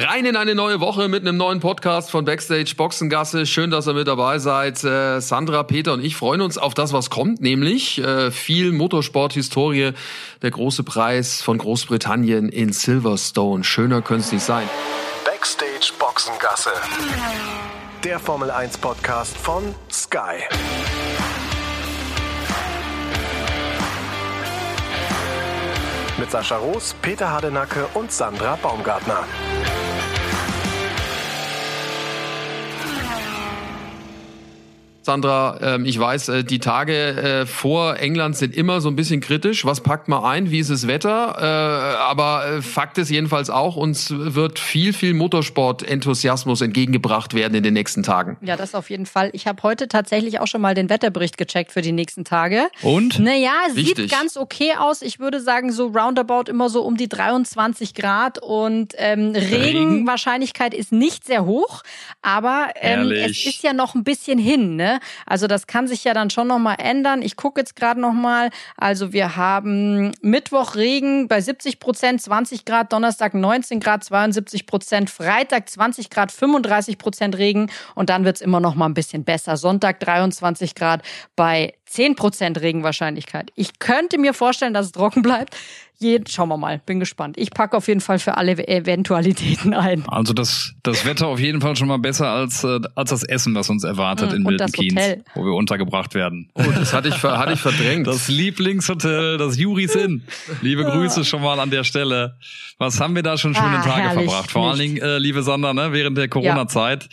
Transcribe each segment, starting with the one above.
Rein in eine neue Woche mit einem neuen Podcast von Backstage Boxengasse. Schön, dass ihr mit dabei seid. Äh, Sandra, Peter und ich freuen uns auf das, was kommt, nämlich äh, viel Motorsport-Historie. Der große Preis von Großbritannien in Silverstone. Schöner könnte es nicht sein. Backstage Boxengasse. Der Formel 1 Podcast von Sky. Mit Sascha Roos, Peter Hardenacke und Sandra Baumgartner. Sandra, ähm, ich weiß, äh, die Tage äh, vor England sind immer so ein bisschen kritisch. Was packt man ein? Wie ist das Wetter? Äh, aber Fakt ist jedenfalls auch, uns wird viel, viel Motorsport-Enthusiasmus entgegengebracht werden in den nächsten Tagen. Ja, das auf jeden Fall. Ich habe heute tatsächlich auch schon mal den Wetterbericht gecheckt für die nächsten Tage. Und? Naja, sieht Wichtig. ganz okay aus. Ich würde sagen, so roundabout immer so um die 23 Grad und ähm, Regenwahrscheinlichkeit ist nicht sehr hoch, aber ähm, es ist ja noch ein bisschen hin, ne? Also das kann sich ja dann schon nochmal ändern. Ich gucke jetzt gerade nochmal. Also wir haben Mittwoch Regen bei 70 Prozent, 20 Grad, Donnerstag 19 Grad, 72 Prozent, Freitag 20 Grad, 35 Prozent Regen und dann wird's immer noch mal ein bisschen besser. Sonntag 23 Grad bei 10 Prozent Regenwahrscheinlichkeit. Ich könnte mir vorstellen, dass es trocken bleibt. Jeden, schauen wir mal, bin gespannt. Ich packe auf jeden Fall für alle Eventualitäten ein. Also das, das Wetter auf jeden Fall schon mal besser als, äh, als das Essen, was uns erwartet Mm, in Milton Keynes, wo wir untergebracht werden. Oh, das hatte ich, hatte ich verdrängt. Das Lieblingshotel, das Juris Inn. Liebe Grüße schon mal an der Stelle. Was haben wir da schon schöne Ah, Tage herrlich, verbracht? Vor allen. Dingen, äh, liebe Sander, ne, während der Corona-Zeit,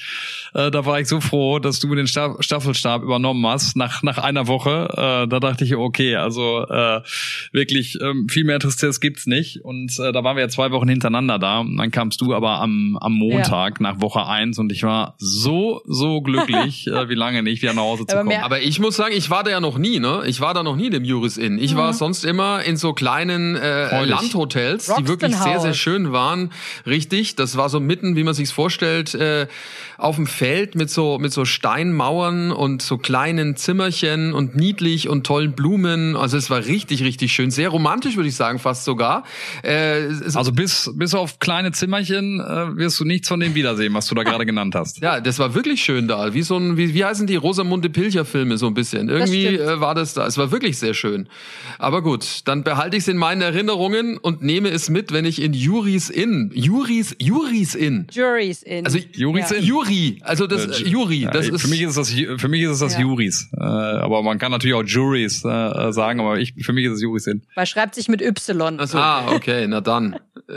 äh, da war ich so froh, dass du den Sta Staffelstab übernommen hast nach, nach einer Woche. Äh, da dachte ich, okay, also äh, wirklich ähm, viel mehr Tristesse gibt's nicht. Und äh, da waren wir ja zwei Wochen hintereinander da. Und dann kamst du aber am, am Montag nach Woche eins und ich war so, so glücklich, äh, wie lange nicht, wieder nach Hause zu Aber kommen. Aber ich muss sagen, ich war da ja noch nie, ne? Ich war da noch nie in dem Juris Inn. Ich war sonst immer in so kleinen äh. Landhotels, die Roxton wirklich sehr, sehr House. schön waren. Richtig, das war so mitten, wie man sich's vorstellt, äh, auf dem Feld mit so mit so Steinmauern und so kleinen Zimmerchen und niedlich und tollen Blumen. Also es war richtig, richtig schön, sehr romantisch würde ich sagen, fast sogar. Äh, Also bis, bis auf kleine Zimmerchen äh, wirst du nichts von dem wiedersehen, was du da gerade genannt hast. Ja, das war wirklich schön da. Wie so ein, wie, wie heißen die Rosamunde Pilcher Filme so ein bisschen. Irgendwie äh, war das da. Es war wirklich sehr schön. Aber gut, dann behalte ich es in meinen Erinnerungen und nehme es mit, wenn ich in Juris Inn, Juris, Juris Inn. Juries in. Also Juris ja, Inn. Juri, also das äh, Juri, Ja, das ist für mich ist es das für mich ist es das Ja. Juris, äh, aber man kann natürlich auch Juries äh, sagen, aber ich für mich ist es Juris hin. Weil schreibt sich mit Y. Achso. Ah, okay, na dann.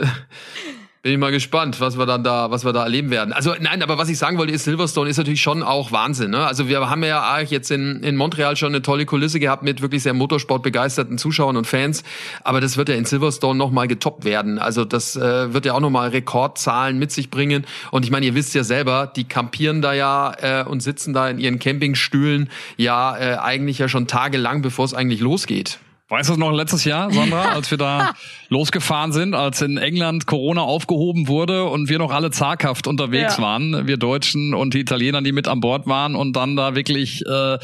Bin ich mal gespannt, was wir dann da, was wir da erleben werden. Also nein, aber was ich sagen wollte, ist Silverstone ist natürlich schon auch Wahnsinn. Ne? Also wir haben ja auch jetzt in, in Montreal schon eine tolle Kulisse gehabt mit wirklich sehr Motorsport-begeisterten Zuschauern und Fans. Aber das wird ja in Silverstone nochmal getoppt werden. Also das äh, wird ja auch nochmal Rekordzahlen mit sich bringen. Und ich meine, ihr wisst ja selber, die kampieren da ja äh, und sitzen da in ihren Campingstühlen ja äh, eigentlich ja schon tagelang, bevor es eigentlich losgeht. Weißt du noch letztes Jahr, Sandra, als wir da losgefahren sind, als in England Corona aufgehoben wurde und wir noch alle zaghaft unterwegs Ja. waren, wir Deutschen und die Italiener, die mit an Bord waren und dann da wirklich äh,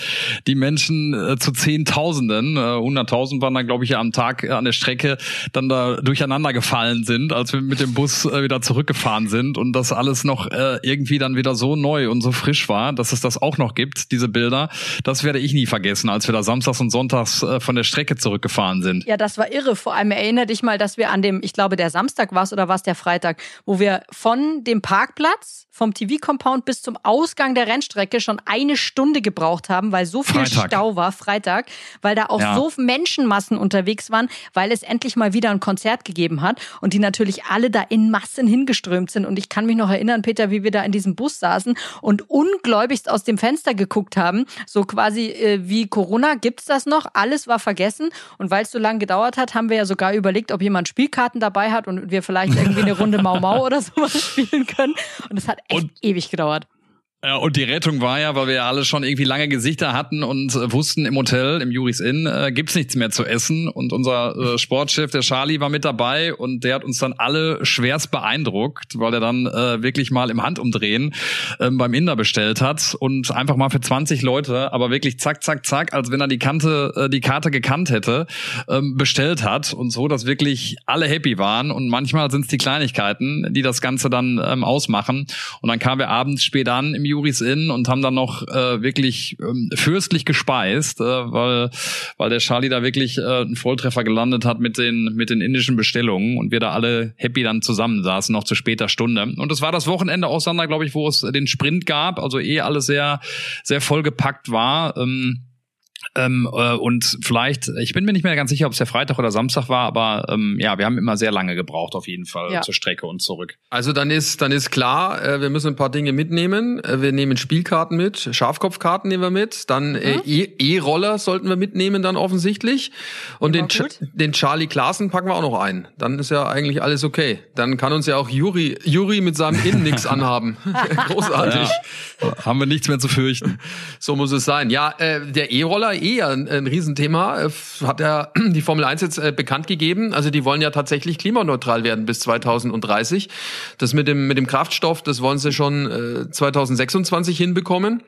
die Menschen äh, zu Zehntausenden, äh, 100.000 waren dann glaube ich ja am Tag äh, an der Strecke, dann da durcheinander gefallen sind, als wir mit dem Bus äh, wieder zurückgefahren sind und das alles noch äh, irgendwie dann wieder so neu und so frisch war, dass es das auch noch gibt, diese Bilder, das werde ich nie vergessen, als wir da samstags und sonntags äh, von der Strecke zurückgefahren sind. Ja, das war irre. Vor allem erinnere dich mal, dass wir an dem, ich glaube, der Samstag war es oder war es der Freitag, wo wir von dem Parkplatz, vom TV-Compound bis zum Ausgang der Rennstrecke schon eine Stunde gebraucht haben, weil so viel Freitag. Stau war, Freitag, weil da auch Ja. so Menschenmassen unterwegs waren, weil es endlich mal wieder ein Konzert gegeben hat und die natürlich alle da in Massen hingeströmt sind. Und ich kann mich noch erinnern, Peter, wie wir da in diesem Bus saßen und ungläubigst aus dem Fenster geguckt haben, so quasi äh, wie Corona, gibt's das noch? Alles war vergessen. Und weil es so lange gedauert hat, haben wir ja sogar überlegt, ob jemand Spielkarten dabei hat und wir vielleicht irgendwie eine Runde Mau Mau oder sowas spielen können. Und es hat echt Und- ewig gedauert. Ja, und die Rettung war ja, weil wir ja alle schon irgendwie lange Gesichter hatten und äh, wussten, im Hotel, im Juris Inn, äh, gibt's nichts mehr zu essen. Und unser äh, Sportchef, der Charlie, war mit dabei und der hat uns dann alle schwerst beeindruckt, weil er dann äh, wirklich mal im Handumdrehen äh, beim Inder bestellt hat und einfach mal für 20 Leute, aber wirklich zack, zack, zack, als wenn er die Kante, äh, die Karte gekannt hätte, ähm, bestellt hat und so, dass wirklich alle happy waren. Und manchmal sind es die Kleinigkeiten, die das Ganze dann ähm, ausmachen. Und dann kamen wir abends spät an im Juris Inn und haben dann noch äh, wirklich ähm, fürstlich gespeist, äh, weil, weil der Charlie da wirklich äh, einen Volltreffer gelandet hat mit den, mit den indischen Bestellungen und wir da alle happy dann zusammensaßen, noch zu später Stunde. Und es war das Wochenende auch, Sander, glaube ich, wo es den Sprint gab, also eh alles sehr, sehr vollgepackt war. Ähm, ähm, äh, und vielleicht, ich bin mir nicht mehr ganz sicher, ob es der Freitag oder Samstag war, aber ähm, ja, wir haben immer sehr lange gebraucht auf jeden Fall ja. zur Strecke und zurück. Also dann ist dann ist klar, äh, wir müssen ein paar Dinge mitnehmen. Äh, wir nehmen Spielkarten mit, Schafkopfkarten nehmen wir mit, dann äh, mhm. äh, E-Roller sollten wir mitnehmen dann offensichtlich und den, den Charlie Klaassen packen wir auch noch ein. Dann ist ja eigentlich alles okay. Dann kann uns ja auch Juri Juri mit seinem Innen nix anhaben. Großartig. Ja. Haben wir nichts mehr zu fürchten. So muss es sein. Ja, äh, der E-Roller eh ein, ein Riesenthema. Äh, hat ja die Formel 1 jetzt äh, bekannt gegeben. Also die wollen ja tatsächlich klimaneutral werden bis 2030. Das mit dem, mit dem Kraftstoff, das wollen sie schon äh, 2026 hinbekommen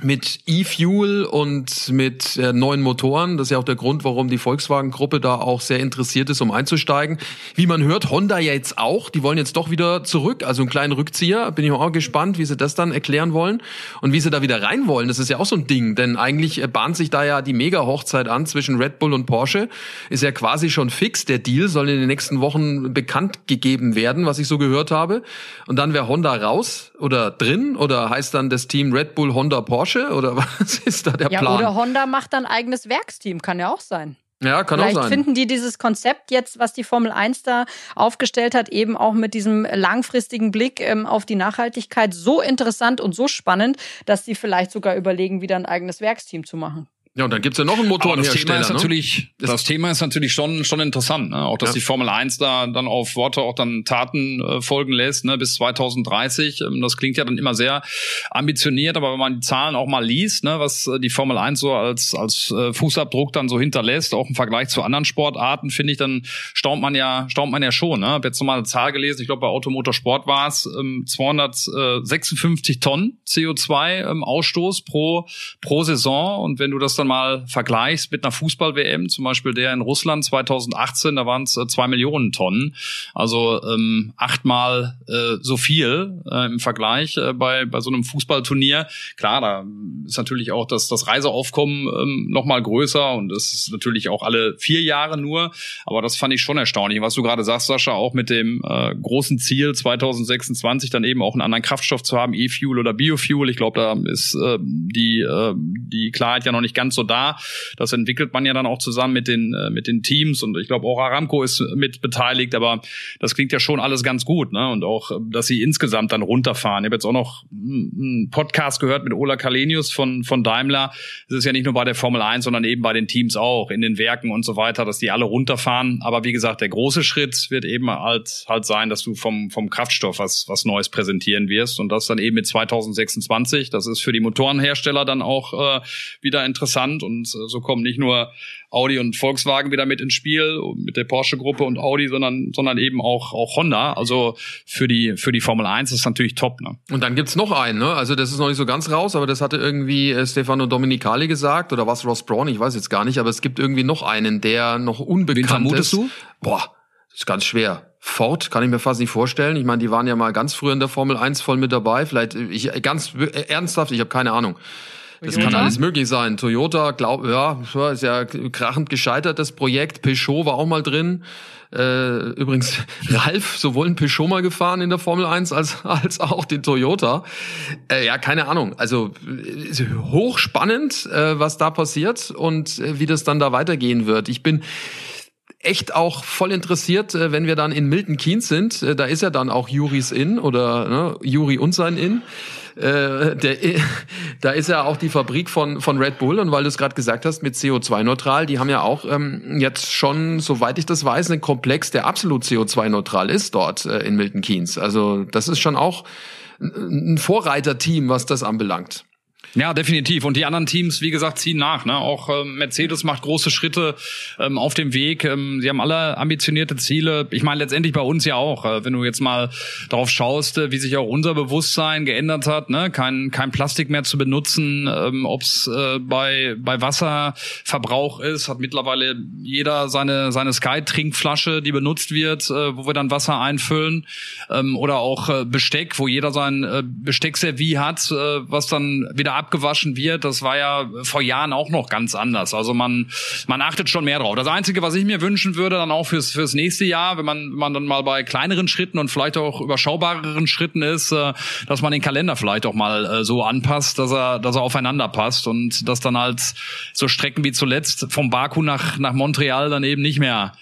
mit E-Fuel und mit äh, neuen Motoren. Das ist ja auch der Grund, warum die Volkswagen-Gruppe da auch sehr interessiert ist, um einzusteigen. Wie man hört, Honda ja jetzt auch. Die wollen jetzt doch wieder zurück, also einen kleinen Rückzieher. Bin ich auch gespannt, wie sie das dann erklären wollen und wie sie da wieder rein wollen. Das ist ja auch so ein Ding, denn eigentlich äh, bahnt sich da ja die Mega-Hochzeit an zwischen Red Bull und Porsche. Ist ja quasi schon fix. Der Deal soll in den nächsten Wochen bekannt gegeben werden, was ich so gehört habe. Und dann wäre Honda raus oder drin oder heißt dann das Team Red Bull, Honda, Porsche. Porsche oder was ist da der ja, Plan? Oder Honda macht dann eigenes Werksteam, kann ja auch sein. Ja, kann Vielleicht auch sein. finden die dieses Konzept jetzt, was die Formel 1 da aufgestellt hat, eben auch mit diesem langfristigen Blick ähm, auf die Nachhaltigkeit so interessant und so spannend, dass sie vielleicht sogar überlegen, wieder ein eigenes Werksteam zu machen. Ja, und dann gibt's ja noch einen Motorenhersteller. Das Thema ist natürlich, ne? das Thema ist natürlich schon, schon interessant, ne? Auch dass ja. die Formel 1 da dann auf Worte auch dann Taten äh, folgen lässt, ne? bis 2030. Ähm, das klingt ja dann immer sehr ambitioniert, aber wenn man die Zahlen auch mal liest, ne, was äh, die Formel 1 so als, als äh, Fußabdruck dann so hinterlässt, auch im Vergleich zu anderen Sportarten, finde ich, dann staunt man ja, staunt man ja schon. Ne? Hab jetzt nochmal eine Zahl gelesen, ich glaube bei Automotorsport war es ähm, 256 Tonnen CO2 ähm, Ausstoß pro, pro Saison. Und wenn du das dann mal vergleichst mit einer Fußball-WM, zum Beispiel der in Russland 2018, da waren es äh, zwei Millionen Tonnen, also ähm, achtmal äh, so viel äh, im Vergleich äh, bei, bei so einem Fußballturnier. Klar, da ist natürlich auch das, das Reiseaufkommen ähm, nochmal größer und das ist natürlich auch alle vier Jahre nur, aber das fand ich schon erstaunlich. Was du gerade sagst, Sascha, auch mit dem äh, großen Ziel 2026 dann eben auch einen anderen Kraftstoff zu haben, E-Fuel oder Biofuel. Ich glaube, da ist äh, die, äh, die Klarheit ja noch nicht ganz so da. Das entwickelt man ja dann auch zusammen mit den, äh, mit den Teams und ich glaube auch Aramco ist mit beteiligt, aber das klingt ja schon alles ganz gut, ne? Und auch, dass sie insgesamt dann runterfahren. Ich habe jetzt auch noch einen Podcast gehört mit Ola Kalenius von, von Daimler. Es ist ja nicht nur bei der Formel 1, sondern eben bei den Teams auch, in den Werken und so weiter, dass die alle runterfahren. Aber wie gesagt, der große Schritt wird eben halt, halt sein, dass du vom, vom Kraftstoff was, was Neues präsentieren wirst und das dann eben mit 2026. Das ist für die Motorenhersteller dann auch äh, wieder interessant interessant und äh, so kommen nicht nur Audi und Volkswagen wieder mit ins Spiel mit der Porsche Gruppe und Audi, sondern sondern eben auch auch Honda. Also für die für die Formel 1 ist natürlich top. Ne? Und dann gibt's noch einen, ne? Also das ist noch nicht so ganz raus, aber das hatte irgendwie äh, Stefano Domenicali gesagt oder was Ross Braun, ich weiß jetzt gar nicht, aber es gibt irgendwie noch einen, der noch unbekannt Wen vermutest ist. du? Boah, das ist ganz schwer. Ford kann ich mir fast nicht vorstellen. Ich meine, die waren ja mal ganz früher in der Formel 1 voll mit dabei. Vielleicht ich ganz ernsthaft, ich habe keine Ahnung. Das kann alles möglich sein. Toyota, glaub, ja, ist ja krachend gescheitert, das Projekt. Peugeot war auch mal drin. Äh, übrigens, Ralf sowohl ein Peugeot mal gefahren in der Formel 1 als, als auch den Toyota. Äh, ja, keine Ahnung. Also hochspannend, äh, was da passiert und äh, wie das dann da weitergehen wird. Ich bin echt auch voll interessiert, äh, wenn wir dann in Milton Keynes sind. Äh, da ist ja dann auch Juris Inn oder ne, Juri und sein Inn. Äh, der, da ist ja auch die Fabrik von, von Red Bull und weil du es gerade gesagt hast, mit CO2-neutral, die haben ja auch ähm, jetzt schon, soweit ich das weiß, einen Komplex, der absolut CO2-neutral ist dort äh, in Milton Keynes. Also das ist schon auch ein Vorreiterteam, was das anbelangt. Ja, definitiv. Und die anderen Teams, wie gesagt, ziehen nach. Ne? Auch ähm, Mercedes macht große Schritte ähm, auf dem Weg. Ähm, sie haben alle ambitionierte Ziele. Ich meine, letztendlich bei uns ja auch. Äh, wenn du jetzt mal darauf schaust, äh, wie sich auch unser Bewusstsein geändert hat, ne? kein, kein Plastik mehr zu benutzen, ähm, ob es äh, bei, bei Wasserverbrauch ist, hat mittlerweile jeder seine, seine Sky-Trinkflasche, die benutzt wird, äh, wo wir dann Wasser einfüllen. Ähm, oder auch äh, Besteck, wo jeder sein äh, Besteckservie hat, äh, was dann wieder abgewaschen wird, das war ja vor Jahren auch noch ganz anders. Also man, man achtet schon mehr drauf. Das Einzige, was ich mir wünschen würde, dann auch fürs, fürs nächste Jahr, wenn man, wenn man dann mal bei kleineren Schritten und vielleicht auch überschaubareren Schritten ist, äh, dass man den Kalender vielleicht auch mal äh, so anpasst, dass er, dass er aufeinander passt und dass dann halt so Strecken wie zuletzt vom Baku nach, nach Montreal dann eben nicht mehr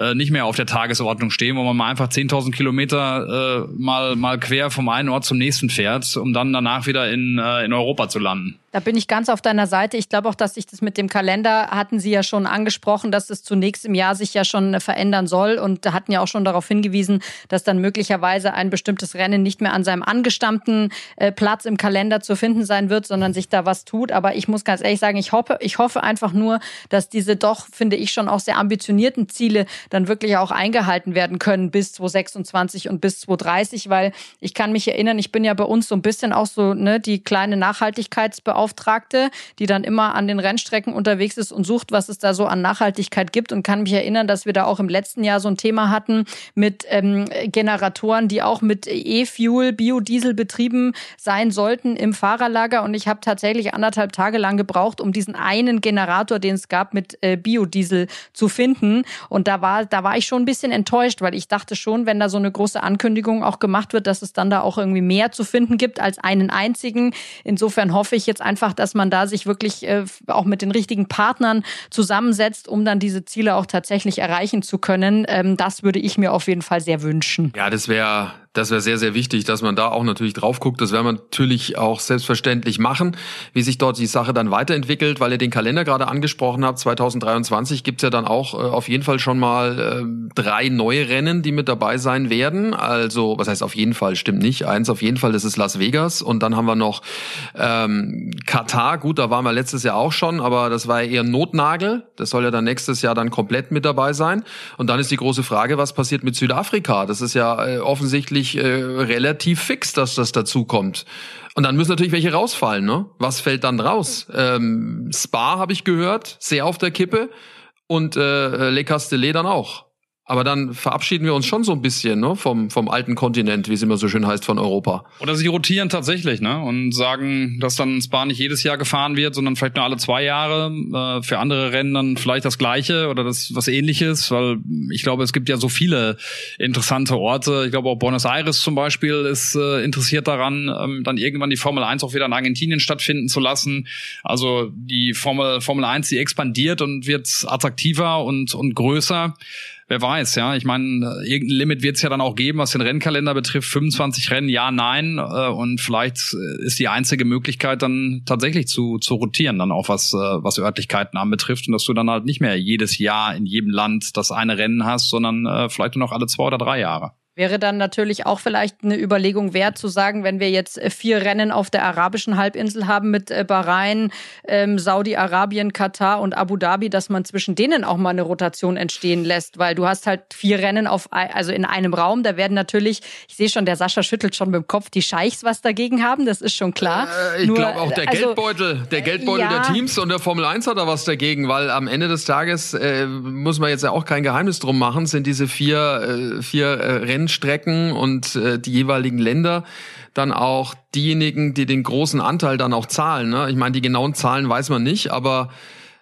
äh, nicht mehr auf der Tagesordnung stehen, wo man mal einfach 10.000 Kilometer äh, mal, mal quer vom einen Ort zum nächsten fährt, um dann danach wieder in, äh, in Europa zu landen. Da bin ich ganz auf deiner Seite. Ich glaube auch, dass sich das mit dem Kalender hatten Sie ja schon angesprochen, dass es zunächst im Jahr sich ja schon verändern soll und hatten ja auch schon darauf hingewiesen, dass dann möglicherweise ein bestimmtes Rennen nicht mehr an seinem angestammten äh, Platz im Kalender zu finden sein wird, sondern sich da was tut. Aber ich muss ganz ehrlich sagen, ich hoffe, ich hoffe einfach nur, dass diese doch, finde ich, schon auch sehr ambitionierten Ziele dann wirklich auch eingehalten werden können bis 2026 und bis 2030, weil ich kann mich erinnern, ich bin ja bei uns so ein bisschen auch so ne, die kleine Nachhaltigkeitsbeauftragte Beauftragte, die dann immer an den Rennstrecken unterwegs ist und sucht, was es da so an Nachhaltigkeit gibt. Und kann mich erinnern, dass wir da auch im letzten Jahr so ein Thema hatten mit ähm, Generatoren, die auch mit E-Fuel, Biodiesel betrieben sein sollten im Fahrerlager. Und ich habe tatsächlich anderthalb Tage lang gebraucht, um diesen einen Generator, den es gab, mit äh, Biodiesel zu finden. Und da war da war ich schon ein bisschen enttäuscht, weil ich dachte schon, wenn da so eine große Ankündigung auch gemacht wird, dass es dann da auch irgendwie mehr zu finden gibt als einen einzigen. Insofern hoffe ich jetzt einfach, dass man da sich wirklich äh, auch mit den richtigen Partnern zusammensetzt, um dann diese Ziele auch tatsächlich erreichen zu können. Ähm, das würde ich mir auf jeden Fall sehr wünschen. Ja, das wäre das wäre sehr, sehr wichtig, dass man da auch natürlich drauf guckt. Das werden wir natürlich auch selbstverständlich machen, wie sich dort die Sache dann weiterentwickelt, weil ihr den Kalender gerade angesprochen habt. 2023 gibt's ja dann auch äh, auf jeden Fall schon mal äh, drei neue Rennen, die mit dabei sein werden. Also, was heißt auf jeden Fall, stimmt nicht. Eins auf jeden Fall, das ist Las Vegas. Und dann haben wir noch ähm, Katar. Gut, da waren wir letztes Jahr auch schon, aber das war eher Notnagel. Das soll ja dann nächstes Jahr dann komplett mit dabei sein. Und dann ist die große Frage, was passiert mit Südafrika? Das ist ja äh, offensichtlich eigentlich äh, relativ fix, dass das dazu kommt. Und dann müssen natürlich welche rausfallen, ne? Was fällt dann raus? Ähm, Spa habe ich gehört, sehr auf der Kippe und äh, Le Castellet dann auch. Aber dann verabschieden wir uns schon so ein bisschen ne, vom, vom alten Kontinent, wie es immer so schön heißt, von Europa. Oder sie rotieren tatsächlich ne, und sagen, dass dann Spa nicht jedes Jahr gefahren wird, sondern vielleicht nur alle zwei Jahre. Äh, für andere Rennen dann vielleicht das Gleiche oder das was Ähnliches, weil ich glaube, es gibt ja so viele interessante Orte. Ich glaube auch Buenos Aires zum Beispiel ist äh, interessiert daran, ähm, dann irgendwann die Formel 1 auch wieder in Argentinien stattfinden zu lassen. Also die Formel, Formel 1, die expandiert und wird attraktiver und, und größer wer weiß, ja. Ich meine, irgendein Limit wird es ja dann auch geben, was den Rennkalender betrifft. 25 Rennen, ja, nein. Äh, und vielleicht ist die einzige Möglichkeit dann tatsächlich zu, zu rotieren, dann auch was, äh, was Örtlichkeiten anbetrifft. Und dass du dann halt nicht mehr jedes Jahr in jedem Land das eine Rennen hast, sondern äh, vielleicht nur noch alle zwei oder drei Jahre. Wäre dann natürlich auch vielleicht eine Überlegung wert zu sagen, wenn wir jetzt äh, vier Rennen auf der arabischen Halbinsel haben mit äh, Bahrain, ähm, Saudi-Arabien, Katar und Abu Dhabi, dass man zwischen denen auch mal eine Rotation entstehen lässt, weil du hast halt vier Rennen auf also in einem Raum. Da werden natürlich, ich sehe schon, der Sascha schüttelt schon mit dem Kopf, die Scheichs was dagegen haben, das ist schon klar. Äh, ich glaube auch der also, Geldbeutel, der Geldbeutel ja, der Teams und der Formel 1 hat da was dagegen, weil am Ende des Tages äh, muss man jetzt ja auch kein Geheimnis drum machen, sind diese vier, äh, vier äh, Rennen Rennstrecken und äh, die jeweiligen Länder dann auch diejenigen, die den großen Anteil dann auch zahlen. Ne? Ich meine, die genauen Zahlen weiß man nicht, aber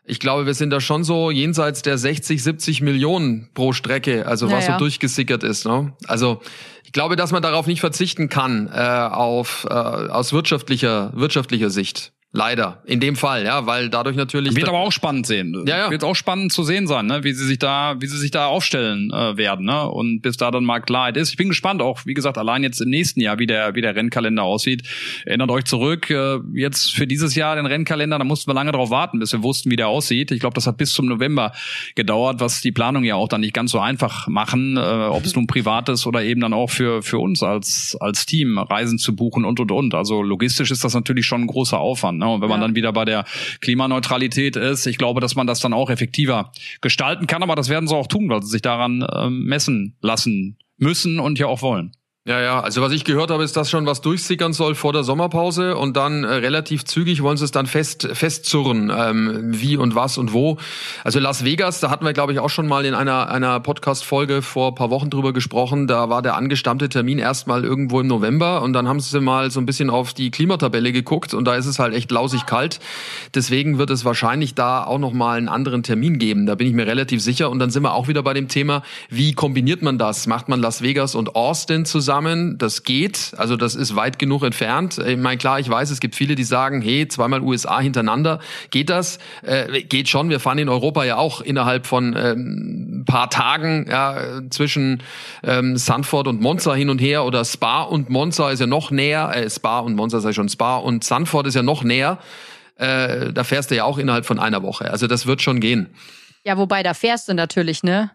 ich glaube, wir sind da schon so jenseits der 60, 70 Millionen pro Strecke, also naja. was so durchgesickert ist. Ne? Also ich glaube, dass man darauf nicht verzichten kann, äh, auf, äh, aus wirtschaftlicher, wirtschaftlicher Sicht. Leider. In dem Fall, ja, weil dadurch natürlich. Wird aber auch spannend sehen. Ja, ja. Wird auch spannend zu sehen sein, ne? wie sie sich da, wie sie sich da aufstellen äh, werden, ne? Und bis da dann mal Klarheit ist. Ich bin gespannt auch, wie gesagt, allein jetzt im nächsten Jahr, wie der, wie der Rennkalender aussieht. Erinnert euch zurück, äh, jetzt für dieses Jahr den Rennkalender, da mussten wir lange drauf warten, bis wir wussten, wie der aussieht. Ich glaube, das hat bis zum November gedauert, was die Planung ja auch dann nicht ganz so einfach machen, äh, ob es nun privat ist oder eben dann auch für, für uns als, als Team, Reisen zu buchen und und und. Also logistisch ist das natürlich schon ein großer Aufwand. Ne? Und wenn man dann wieder bei der Klimaneutralität ist, ich glaube, dass man das dann auch effektiver gestalten kann, aber das werden sie auch tun, weil sie sich daran äh, messen lassen müssen und ja auch wollen. Ja, ja, also was ich gehört habe, ist, dass schon was durchsickern soll vor der Sommerpause und dann äh, relativ zügig wollen sie es dann fest festzurren, ähm, wie und was und wo. Also Las Vegas, da hatten wir, glaube ich, auch schon mal in einer, einer Podcast-Folge vor paar Wochen drüber gesprochen. Da war der angestammte Termin erstmal irgendwo im November und dann haben sie mal so ein bisschen auf die Klimatabelle geguckt und da ist es halt echt lausig kalt. Deswegen wird es wahrscheinlich da auch noch mal einen anderen Termin geben. Da bin ich mir relativ sicher. Und dann sind wir auch wieder bei dem Thema, wie kombiniert man das? Macht man Las Vegas und Austin zusammen? Zusammen. Das geht. Also das ist weit genug entfernt. Ich meine, klar, ich weiß, es gibt viele, die sagen, hey, zweimal USA hintereinander. Geht das? Äh, geht schon. Wir fahren in Europa ja auch innerhalb von ähm, paar Tagen ja, zwischen ähm, Sanford und Monza hin und her oder Spa und Monza ist ja noch näher. Äh, Spa und Monza sei schon Spa und Sanford ist ja noch näher. Äh, da fährst du ja auch innerhalb von einer Woche. Also das wird schon gehen. Ja, wobei da fährst du natürlich, ne?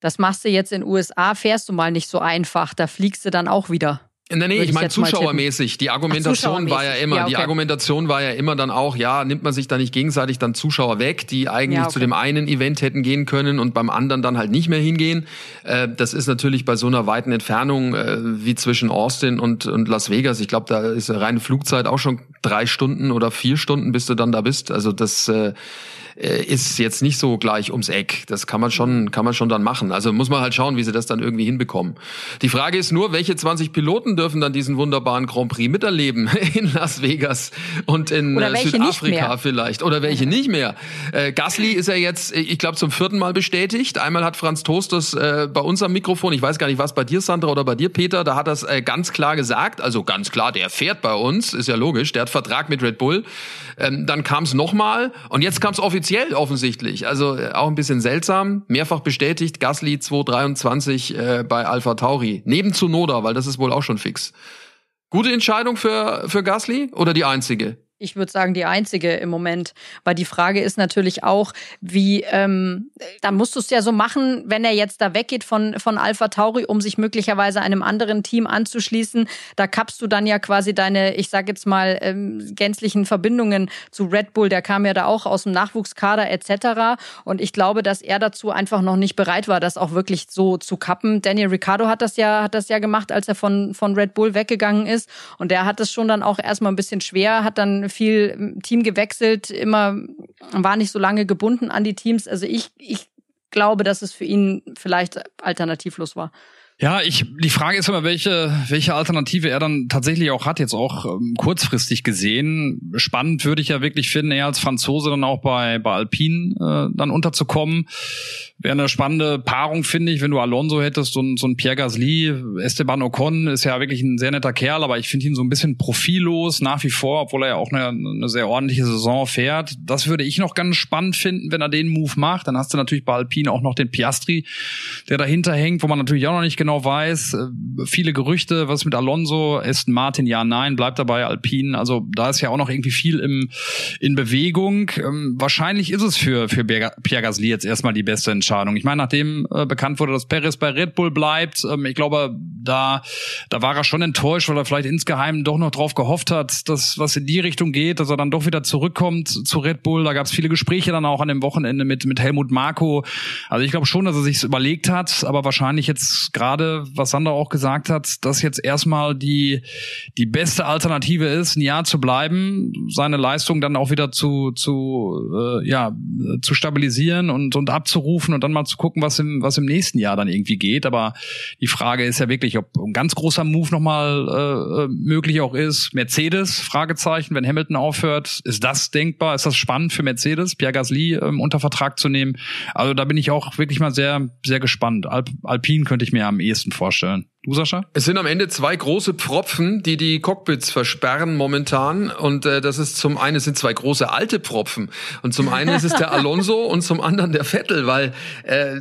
Das machst du jetzt in USA, fährst du mal nicht so einfach, da fliegst du dann auch wieder. Nee, nee, ich meine zuschauermäßig. Die Argumentation Ach, war ja immer, ja, okay. die Argumentation war ja immer dann auch, ja, nimmt man sich da nicht gegenseitig dann Zuschauer weg, die eigentlich ja, okay. zu dem einen Event hätten gehen können und beim anderen dann halt nicht mehr hingehen. Äh, das ist natürlich bei so einer weiten Entfernung äh, wie zwischen Austin und, und Las Vegas. Ich glaube, da ist eine reine Flugzeit auch schon drei Stunden oder vier Stunden, bis du dann da bist. Also das äh, äh, ist jetzt nicht so gleich ums Eck. Das kann man schon, kann man schon dann machen. Also muss man halt schauen, wie sie das dann irgendwie hinbekommen. Die Frage ist nur, welche 20 Piloten dürfen dann diesen wunderbaren Grand Prix miterleben in Las Vegas und in äh, Südafrika vielleicht oder welche nicht mehr. Äh, Gasly ist ja jetzt, ich glaube, zum vierten Mal bestätigt. Einmal hat Franz Toast das äh, bei uns am Mikrofon, ich weiß gar nicht, was bei dir, Sandra, oder bei dir, Peter, da hat das äh, ganz klar gesagt. Also ganz klar, der fährt bei uns, ist ja logisch. Der hat Vertrag mit Red Bull. Ähm, dann kam es nochmal und jetzt kam es offiziell offensichtlich. Also äh, auch ein bisschen seltsam. Mehrfach bestätigt Gasly 223 äh, bei Alpha Tauri. Neben Zunoda, weil das ist wohl auch schon fix. Gute Entscheidung für, für Gasly oder die einzige? Ich würde sagen, die einzige im Moment. Weil die Frage ist natürlich auch, wie, ähm, da musst du es ja so machen, wenn er jetzt da weggeht von, von Alpha Tauri, um sich möglicherweise einem anderen Team anzuschließen. Da kappst du dann ja quasi deine, ich sag jetzt mal, ähm, gänzlichen Verbindungen zu Red Bull. Der kam ja da auch aus dem Nachwuchskader etc. Und ich glaube, dass er dazu einfach noch nicht bereit war, das auch wirklich so zu kappen. Daniel Ricciardo hat das ja, hat das ja gemacht, als er von, von Red Bull weggegangen ist. Und der hat es schon dann auch erstmal ein bisschen schwer, hat dann viel Team gewechselt, immer war nicht so lange gebunden an die Teams. Also ich, ich glaube, dass es für ihn vielleicht alternativlos war. Ja, ich, die Frage ist immer, welche, welche Alternative er dann tatsächlich auch hat, jetzt auch ähm, kurzfristig gesehen. Spannend würde ich ja wirklich finden, er als Franzose dann auch bei, bei Alpine äh, dann unterzukommen. Wäre eine spannende Paarung, finde ich, wenn du Alonso hättest und so ein Pierre Gasly. Esteban Ocon ist ja wirklich ein sehr netter Kerl, aber ich finde ihn so ein bisschen profillos nach wie vor, obwohl er ja auch eine, eine sehr ordentliche Saison fährt. Das würde ich noch ganz spannend finden, wenn er den Move macht. Dann hast du natürlich bei Alpine auch noch den Piastri, der dahinter hängt, wo man natürlich auch noch nicht genau weiß. Äh, viele Gerüchte, was mit Alonso, Aston Martin, ja, nein, bleibt dabei Alpine. Also da ist ja auch noch irgendwie viel im, in Bewegung. Ähm, wahrscheinlich ist es für, für Pierre Gasly jetzt erstmal die beste Entscheidung Entscheidung. Ich meine, nachdem äh, bekannt wurde, dass Perez bei Red Bull bleibt, ähm, ich glaube, da, da war er schon enttäuscht, weil er vielleicht insgeheim doch noch drauf gehofft hat, dass was in die Richtung geht, dass er dann doch wieder zurückkommt zu Red Bull. Da gab es viele Gespräche dann auch an dem Wochenende mit, mit Helmut Marko. Also ich glaube schon, dass er sich überlegt hat, aber wahrscheinlich jetzt gerade, was Sander auch gesagt hat, dass jetzt erstmal die, die beste Alternative ist, ein Jahr zu bleiben, seine Leistung dann auch wieder zu, zu, äh, ja, zu stabilisieren und, und abzurufen und dann mal zu gucken, was im, was im nächsten Jahr dann irgendwie geht. Aber die Frage ist ja wirklich, ob ein ganz großer Move nochmal äh, äh, möglich auch ist. Mercedes, Fragezeichen, wenn Hamilton aufhört, ist das denkbar? Ist das spannend für Mercedes, Pierre Gasly ähm, unter Vertrag zu nehmen? Also da bin ich auch wirklich mal sehr, sehr gespannt. Alp Alpine könnte ich mir am ehesten vorstellen. Du, Sascha? Es sind am Ende zwei große Pfropfen, die die Cockpits versperren momentan. Und äh, das ist zum einen sind zwei große alte Pfropfen. Und zum einen ist es der Alonso und zum anderen der Vettel. Weil äh,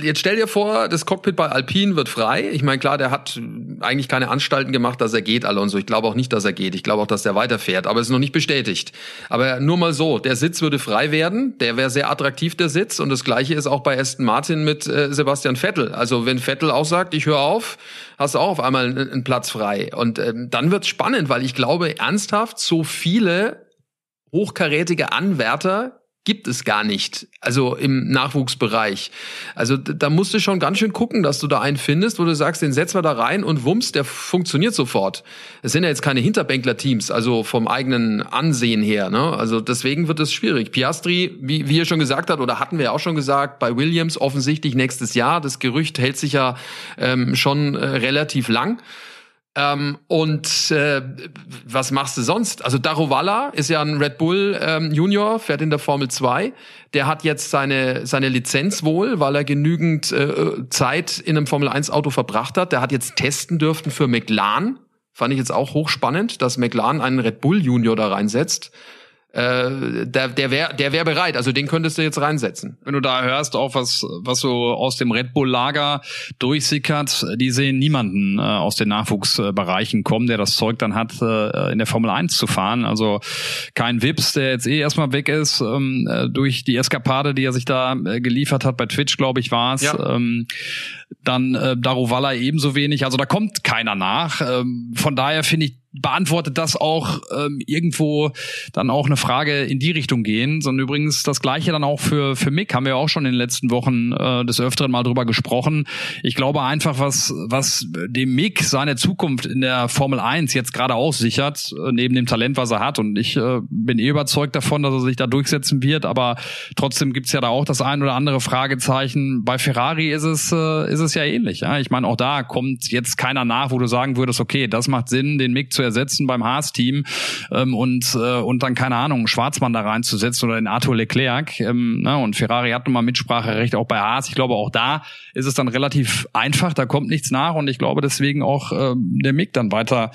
jetzt stell dir vor, das Cockpit bei Alpine wird frei. Ich meine, klar, der hat eigentlich keine Anstalten gemacht, dass er geht, Alonso. Ich glaube auch nicht, dass er geht. Ich glaube auch, dass er weiterfährt. Aber es ist noch nicht bestätigt. Aber nur mal so, der Sitz würde frei werden. Der wäre sehr attraktiv, der Sitz. Und das Gleiche ist auch bei Aston Martin mit äh, Sebastian Vettel. Also wenn Vettel auch sagt, ich höre auf, hast du auch auf einmal einen, Platz frei. Und ähm, dann wird's spannend, weil ich glaube ernsthaft, so viele hochkarätige Anwärter gibt es gar nicht. Also im Nachwuchsbereich. Also da musst du schon ganz schön gucken, dass du da einen findest, wo du sagst, den setzen wir da rein und wumms, der funktioniert sofort. Es sind ja jetzt keine Hinterbänkler-Teams, also vom eigenen Ansehen her. Ne? Also deswegen wird es schwierig. Piastri, wie, wie ihr schon gesagt habt, oder hatten wir auch schon gesagt, bei Williams offensichtlich nächstes Jahr. Das Gerücht hält sich ja ähm, schon äh, relativ lang. Ähm, und äh, was machst du sonst? Also Daruvala ist ja ein Red Bull ähm, Junior, fährt in der Formel 2. Der hat jetzt seine, seine Lizenz wohl, weil er genügend äh, Zeit in einem Formel 1 Auto verbracht hat. Der hat jetzt testen dürften für McLaren. Fand ich jetzt auch hochspannend, dass McLaren einen Red Bull Junior da reinsetzt äh, der, der wäre der wär bereit. Also den könntest du jetzt reinsetzen. Wenn du da hörst, auch was, was so aus dem Red Bull-Lager durchsickert, die sehen niemanden äh, aus den Nachwuchsbereichen kommen, der das Zeug dann hat, äh, in der Formel 1 zu fahren. Also kein Wips, der jetzt eh erstmal weg ist, ähm, äh, durch die Eskapade, die er sich da äh, geliefert hat. Bei Twitch, glaube ich, war es. Ja. Ähm, dann äh, Daruvala ebenso wenig. Also da kommt keiner nach. Ähm, von daher finde ich beantwortet das auch ähm, irgendwo dann auch eine Frage in die Richtung gehen, sondern übrigens das gleiche dann auch für für Mick haben wir auch schon in den letzten Wochen äh, des öfteren mal drüber gesprochen. Ich glaube einfach was was dem Mick seine Zukunft in der Formel 1 jetzt gerade auch sichert, äh, neben dem Talent, was er hat und ich äh, bin eh überzeugt davon, dass er sich da durchsetzen wird, aber trotzdem gibt's ja da auch das ein oder andere Fragezeichen. Bei Ferrari ist es äh, ist es ja ähnlich, ja? Ich meine, auch da kommt jetzt keiner nach, wo du sagen würdest, okay, das macht Sinn, den Mick zu ersetzen beim Haas-Team ähm, und, äh, und dann, keine Ahnung, Schwarzmann da reinzusetzen oder den Arthur Leclerc. Ähm, ne? Und Ferrari hat nun Mitspracherecht auch bei Haas. Ich glaube, auch da ist es dann relativ einfach, da kommt nichts nach und ich glaube deswegen auch äh, der Mick dann weiter,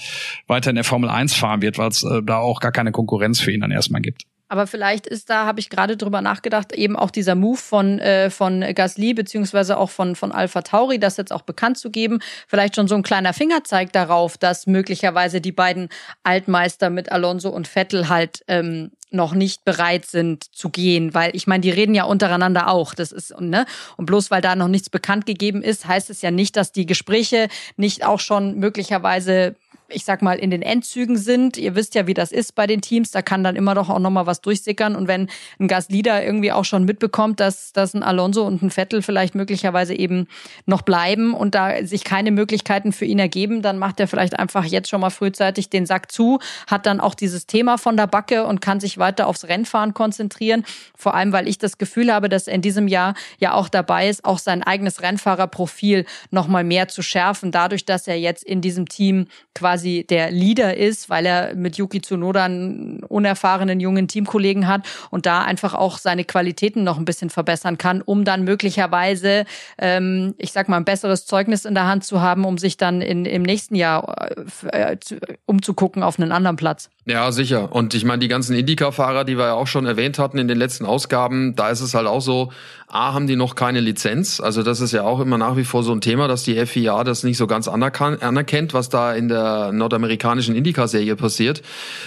weiter in der Formel 1 fahren wird, weil es äh, da auch gar keine Konkurrenz für ihn dann erstmal gibt. Aber vielleicht ist da, habe ich gerade drüber nachgedacht, eben auch dieser Move von, äh, von Gasly beziehungsweise auch von, von Alpha Tauri, das jetzt auch bekannt zu geben, vielleicht schon so ein kleiner Fingerzeig darauf, dass möglicherweise die beiden Altmeister mit Alonso und Vettel halt ähm, noch nicht bereit sind zu gehen, weil ich meine, die reden ja untereinander auch. Das ist ne? Und bloß weil da noch nichts bekannt gegeben ist, heißt es ja nicht, dass die Gespräche nicht auch schon möglicherweise ich sag mal, in den Endzügen sind. Ihr wisst ja, wie das ist bei den Teams. Da kann dann immer doch auch nochmal was durchsickern. Und wenn ein Gaslieder irgendwie auch schon mitbekommt, dass, dass ein Alonso und ein Vettel vielleicht möglicherweise eben noch bleiben und da sich keine Möglichkeiten für ihn ergeben, dann macht er vielleicht einfach jetzt schon mal frühzeitig den Sack zu, hat dann auch dieses Thema von der Backe und kann sich weiter aufs Rennfahren konzentrieren. Vor allem, weil ich das Gefühl habe, dass er in diesem Jahr ja auch dabei ist, auch sein eigenes Rennfahrerprofil nochmal mehr zu schärfen, dadurch, dass er jetzt in diesem Team quasi quasi der Leader ist, weil er mit Yuki Tsunoda einen unerfahrenen jungen Teamkollegen hat und da einfach auch seine Qualitäten noch ein bisschen verbessern kann, um dann möglicherweise, ähm, ich sag mal, ein besseres Zeugnis in der Hand zu haben, um sich dann in, im nächsten Jahr äh, umzugucken auf einen anderen Platz. Ja, sicher. Und ich meine, die ganzen Indica-Fahrer, die wir ja auch schon erwähnt hatten in den letzten Ausgaben, da ist es halt auch so, A, haben die noch keine Lizenz. Also das ist ja auch immer nach wie vor so ein Thema, dass die FIA das nicht so ganz anerkennt, was da in der nordamerikanischen Indica-Serie passiert.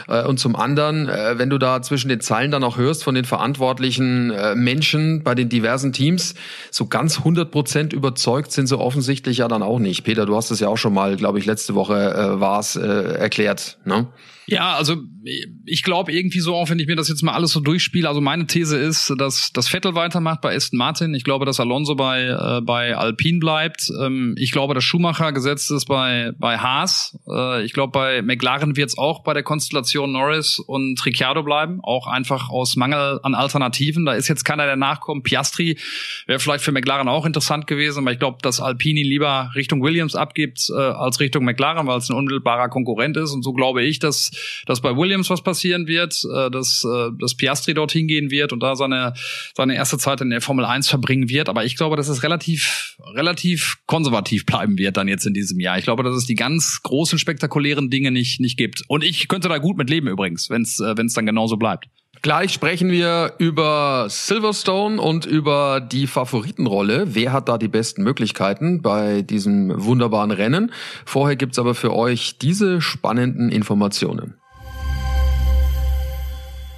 Äh, und zum anderen, äh, wenn du da zwischen den Zeilen dann auch hörst von den verantwortlichen äh, Menschen bei den diversen Teams, so ganz 100 Prozent überzeugt sind sie offensichtlich ja dann auch nicht. Peter, du hast es ja auch schon mal, glaube ich, letzte Woche äh, war es äh, erklärt. Ne? Ja, also ich glaube irgendwie so, auch wenn ich mir das jetzt mal alles so durchspiele, also meine These ist, dass das Vettel weitermacht bei Aston Martin. Ich glaube, dass Alonso bei äh, bei Alpine bleibt. Ähm, ich glaube, dass Schumacher gesetzt ist bei bei Haas. Äh, ich glaube, bei McLaren wird es auch bei der Konstellation Norris und Ricciardo bleiben, auch einfach aus Mangel an Alternativen. Da ist jetzt keiner, der nachkommt. Piastri wäre vielleicht für McLaren auch interessant gewesen, aber ich glaube, dass Alpini lieber Richtung Williams abgibt äh, als Richtung McLaren, weil es ein unmittelbarer Konkurrent ist. Und so glaube ich, dass, dass bei Williams was passieren wird, äh, dass, äh, dass Piastri dorthin gehen wird und da seine, seine erste Zeit in der Formel 1 verbringen wird. Aber ich glaube, dass es relativ, relativ konservativ bleiben wird dann jetzt in diesem Jahr. Ich glaube, dass es die ganz großen, spektakulären Dinge nicht, nicht gibt. Und ich könnte da gut mit leben übrigens, wenn es äh, dann genauso bleibt. Gleich sprechen wir über Silverstone und über die Favoritenrolle. Wer hat da die besten Möglichkeiten bei diesem wunderbaren Rennen? Vorher gibt's aber für euch diese spannenden Informationen.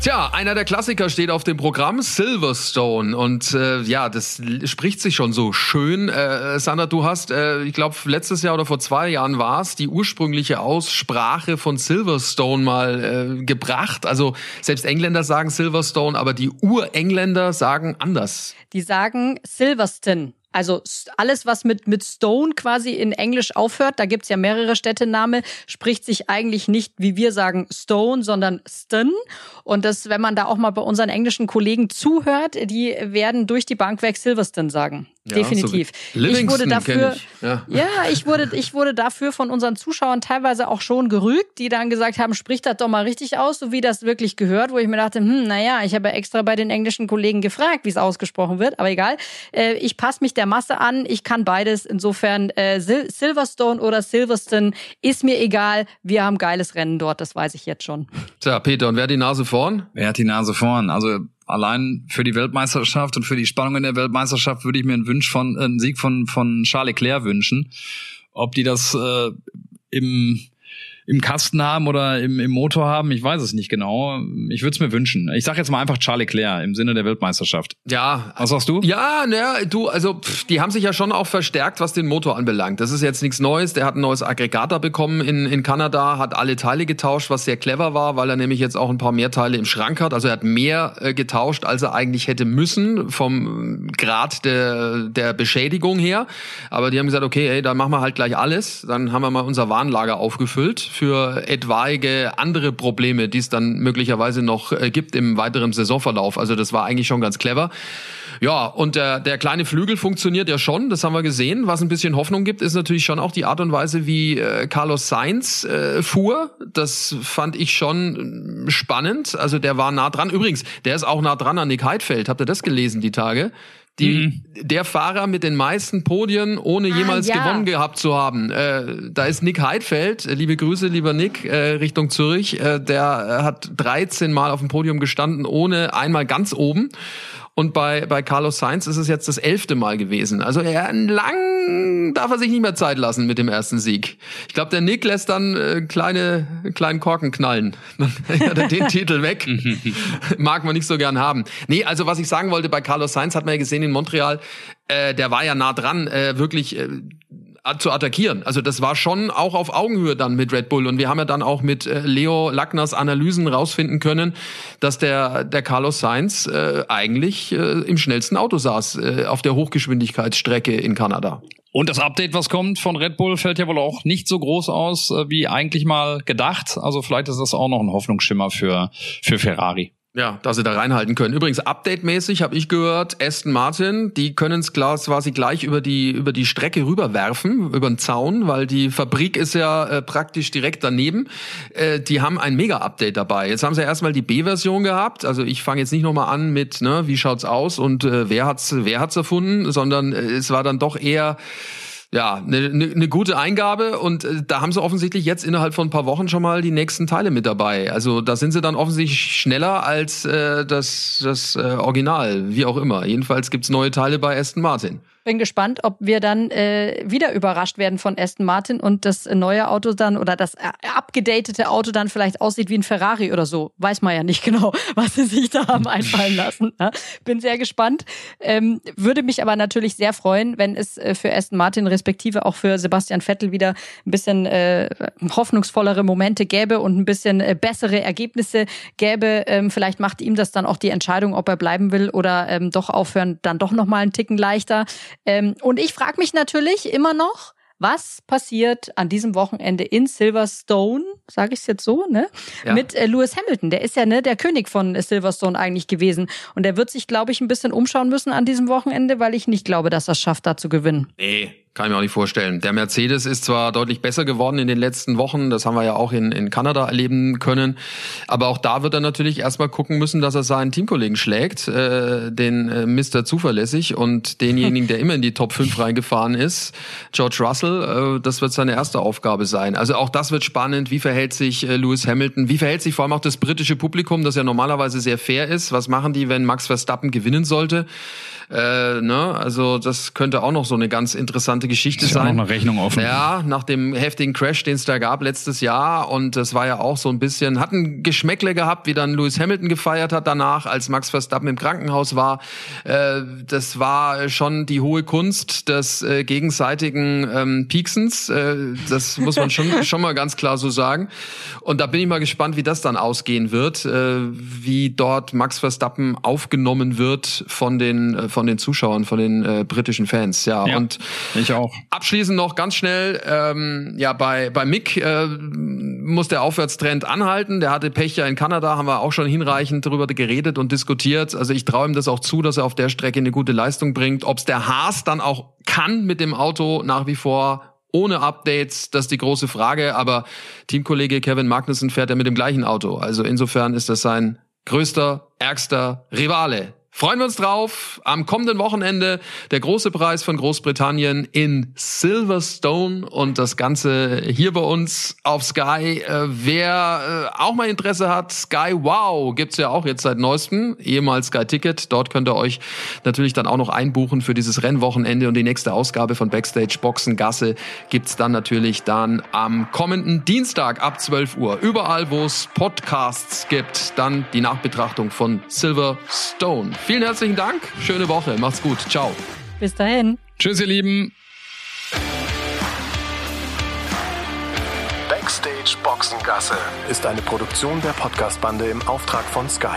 Tja, einer der Klassiker steht auf dem Programm, Silverstone. Und äh, ja, das spricht sich schon so schön. Äh, Sandra, du hast, äh, ich glaube, letztes Jahr oder vor zwei Jahren war es, die ursprüngliche Aussprache von Silverstone mal äh, gebracht. Also selbst Engländer sagen Silverstone, aber die Urengländer sagen anders. Die sagen Silverstone. Also alles, was mit, mit Stone quasi in Englisch aufhört, da gibt's ja mehrere Städtename, spricht sich eigentlich nicht, wie wir sagen, Stone, sondern Stone. Und das, wenn man da auch mal bei unseren englischen Kollegen zuhört, die werden durch die Bank weg Silverstone sagen. Ja, Definitiv. So ich wurde dafür, ich. Ja. ja, ich wurde, ich wurde dafür von unseren Zuschauern teilweise auch schon gerügt, die dann gesagt haben, sprich das doch mal richtig aus, so wie das wirklich gehört, wo ich mir dachte, hm, naja, ich habe ja extra bei den englischen Kollegen gefragt, wie es ausgesprochen wird, aber egal. Äh, ich passe mich der Masse an, ich kann beides. Insofern äh, Sil Silverstone oder Silverstone ist mir egal. Wir haben geiles Rennen dort, das weiß ich jetzt schon. Tja, Peter, und wer hat die Nase vorn? Wer hat die Nase vorn? Also allein für die Weltmeisterschaft und für die Spannung in der Weltmeisterschaft würde ich mir einen Wunsch von einen Sieg von von Charles Leclerc wünschen. Ob die das äh, im im Kasten haben oder im, im Motor haben, ich weiß es nicht genau. Ich würde es mir wünschen. Ich sage jetzt mal einfach Charlie Claire im Sinne der Weltmeisterschaft. Ja. Was sagst du? Ja, naja, du, also pff, die haben sich ja schon auch verstärkt, was den Motor anbelangt. Das ist jetzt nichts Neues. Der hat ein neues Aggregat da bekommen in, in Kanada, hat alle Teile getauscht, was sehr clever war, weil er nämlich jetzt auch ein paar mehr Teile im Schrank hat. Also er hat mehr äh, getauscht, als er eigentlich hätte müssen vom Grad der, der Beschädigung her. Aber die haben gesagt, okay, ey, dann machen wir halt gleich alles. Dann haben wir mal unser Warnlager aufgefüllt für etwaige andere Probleme, die es dann möglicherweise noch äh, gibt im weiteren Saisonverlauf. Also das war eigentlich schon ganz clever. Ja, und der, der kleine Flügel funktioniert ja schon, das haben wir gesehen. Was ein bisschen Hoffnung gibt, ist natürlich schon auch die Art und Weise, wie äh, Carlos Sainz äh, fuhr. Das fand ich schon äh, spannend. Also der war nah dran. Übrigens, der ist auch nah dran an Nick Heidfeld. Habt ihr das gelesen die Tage? die, mhm. der Fahrer mit den meisten Podien, ohne ah, jemals ja. gewonnen gehabt zu haben. Äh, da ist Nick Heidfeld, liebe Grüße, lieber Nick, äh, Richtung Zürich. Äh, der hat 13 Mal auf dem Podium gestanden, ohne einmal ganz oben. Und bei, bei Carlos Sainz ist es jetzt das elfte Mal gewesen. Also er lang darf er sich nicht mehr Zeit lassen mit dem ersten Sieg. Ich glaube, der Nick lässt dann äh, kleine, kleinen Korken knallen. Dann hat er den Titel weg. Mag man nicht so gern haben. Nee, also was ich sagen wollte, bei Carlos Sainz hat man ja gesehen in Montreal, äh, der war ja nah dran, äh, wirklich äh, zu attackieren. Also das war schon auch auf Augenhöhe dann mit Red Bull. Und wir haben ja dann auch mit äh, Leo Lackners Analysen rausfinden können, dass der, der Carlos Sainz äh, eigentlich äh, im schnellsten Auto saß äh, auf der Hochgeschwindigkeitsstrecke in Kanada. Und das Update, was kommt von Red Bull, fällt ja wohl auch nicht so groß aus, äh, wie eigentlich mal gedacht. Also vielleicht ist das auch noch ein Hoffnungsschimmer für, für Ferrari. Ja, dass sie da reinhalten können. Übrigens, update-mäßig habe ich gehört, Aston Martin, die können es quasi gleich über die, über die Strecke rüberwerfen, über den Zaun, weil die Fabrik ist ja äh, praktisch direkt daneben. Äh, die haben ein Mega-Update dabei. Jetzt haben sie erstmal die B-Version gehabt. Also ich fange jetzt nicht nochmal an mit, ne, wie schaut's aus und äh, wer hat's, wer hat's erfunden, sondern äh, es war dann doch eher ja, eine ne, ne gute Eingabe und äh, da haben sie offensichtlich jetzt innerhalb von ein paar Wochen schon mal die nächsten Teile mit dabei. Also da sind sie dann offensichtlich schneller als äh, das, das äh, Original, wie auch immer. Jedenfalls gibt's neue Teile bei Aston Martin. Bin gespannt, ob wir dann äh, wieder überrascht werden von Aston Martin und das neue Auto dann oder das äh, abgedatete Auto dann vielleicht aussieht wie ein Ferrari oder so. Weiß man ja nicht genau, was sie sich da haben einfallen lassen. Ne? Bin sehr gespannt. Ähm, würde mich aber natürlich sehr freuen, wenn es äh, für Aston Martin respektive auch für Sebastian Vettel wieder ein bisschen äh, hoffnungsvollere Momente gäbe und ein bisschen äh, bessere Ergebnisse gäbe. Ähm, vielleicht macht ihm das dann auch die Entscheidung, ob er bleiben will oder ähm, doch aufhören, dann doch nochmal einen Ticken leichter. Ähm, und ich frage mich natürlich immer noch, was passiert an diesem Wochenende in Silverstone, sage ich es jetzt so, ne? Ja. Mit äh, Lewis Hamilton. Der ist ja ne, der König von äh, Silverstone eigentlich gewesen. Und der wird sich, glaube ich, ein bisschen umschauen müssen an diesem Wochenende, weil ich nicht glaube, dass er es schafft, da zu gewinnen. Nee, kann ich mir auch nicht vorstellen. Der Mercedes ist zwar deutlich besser geworden in den letzten Wochen, das haben wir ja auch in, in Kanada erleben können, aber auch da wird er natürlich erstmal gucken müssen, dass er seinen Teamkollegen schlägt, äh, den äh, Mr. Zuverlässig und denjenigen, der immer in die Top 5 reingefahren ist, George Russell, äh, das wird seine erste Aufgabe sein. Also auch das wird spannend, wie verhält sich äh, Lewis Hamilton, wie verhält sich vor allem auch das britische Publikum, das ja normalerweise sehr fair ist. Was machen die, wenn Max Verstappen gewinnen sollte? Äh, ne? Also das könnte auch noch so eine ganz interessante Geschichte ist sein. Auch noch eine Rechnung offen. Ja, nach dem heftigen Crash, den es da gab letztes Jahr und das war ja auch so ein bisschen, hat ein Geschmäckle gehabt, wie dann Lewis Hamilton gefeiert hat danach, als Max Verstappen im Krankenhaus war. Äh, das war schon die hohe Kunst des äh, gegenseitigen ähm, Pieksens. Äh, das muss man schon schon mal ganz klar so sagen. Und da bin ich mal gespannt, wie das dann ausgehen wird, äh, wie dort Max Verstappen aufgenommen wird von den äh, von den Zuschauern, von den äh, britischen Fans. Ja, ja, und ich auch. Abschließend noch ganz schnell, ähm, ja, bei, bei Mick äh, muss der Aufwärtstrend anhalten. Der hatte Pech ja in Kanada, haben wir auch schon hinreichend darüber geredet und diskutiert. Also ich traue ihm das auch zu, dass er auf der Strecke eine gute Leistung bringt. Ob es der Haas dann auch kann mit dem Auto nach wie vor ohne Updates, das ist die große Frage. Aber Teamkollege Kevin Magnussen fährt ja mit dem gleichen Auto. Also insofern ist das sein größter, ärgster Rivale Freuen wir uns drauf. Am kommenden Wochenende der große Preis von Großbritannien in Silverstone und das Ganze hier bei uns auf Sky. Äh, wer äh, auch mal Interesse hat, Sky Wow gibt's ja auch jetzt seit neuestem, ehemals Sky Ticket. Dort könnt ihr euch natürlich dann auch noch einbuchen für dieses Rennwochenende und die nächste Ausgabe von Backstage Boxen Gasse gibt's dann natürlich dann am kommenden Dienstag ab 12 Uhr. Überall, wo es Podcasts gibt, dann die Nachbetrachtung von Silverstone. Vielen herzlichen Dank. Schöne Woche. Macht's gut. Ciao. Bis dahin. Tschüss, ihr Lieben. Backstage Boxengasse ist eine Produktion der Podcastbande im Auftrag von Sky.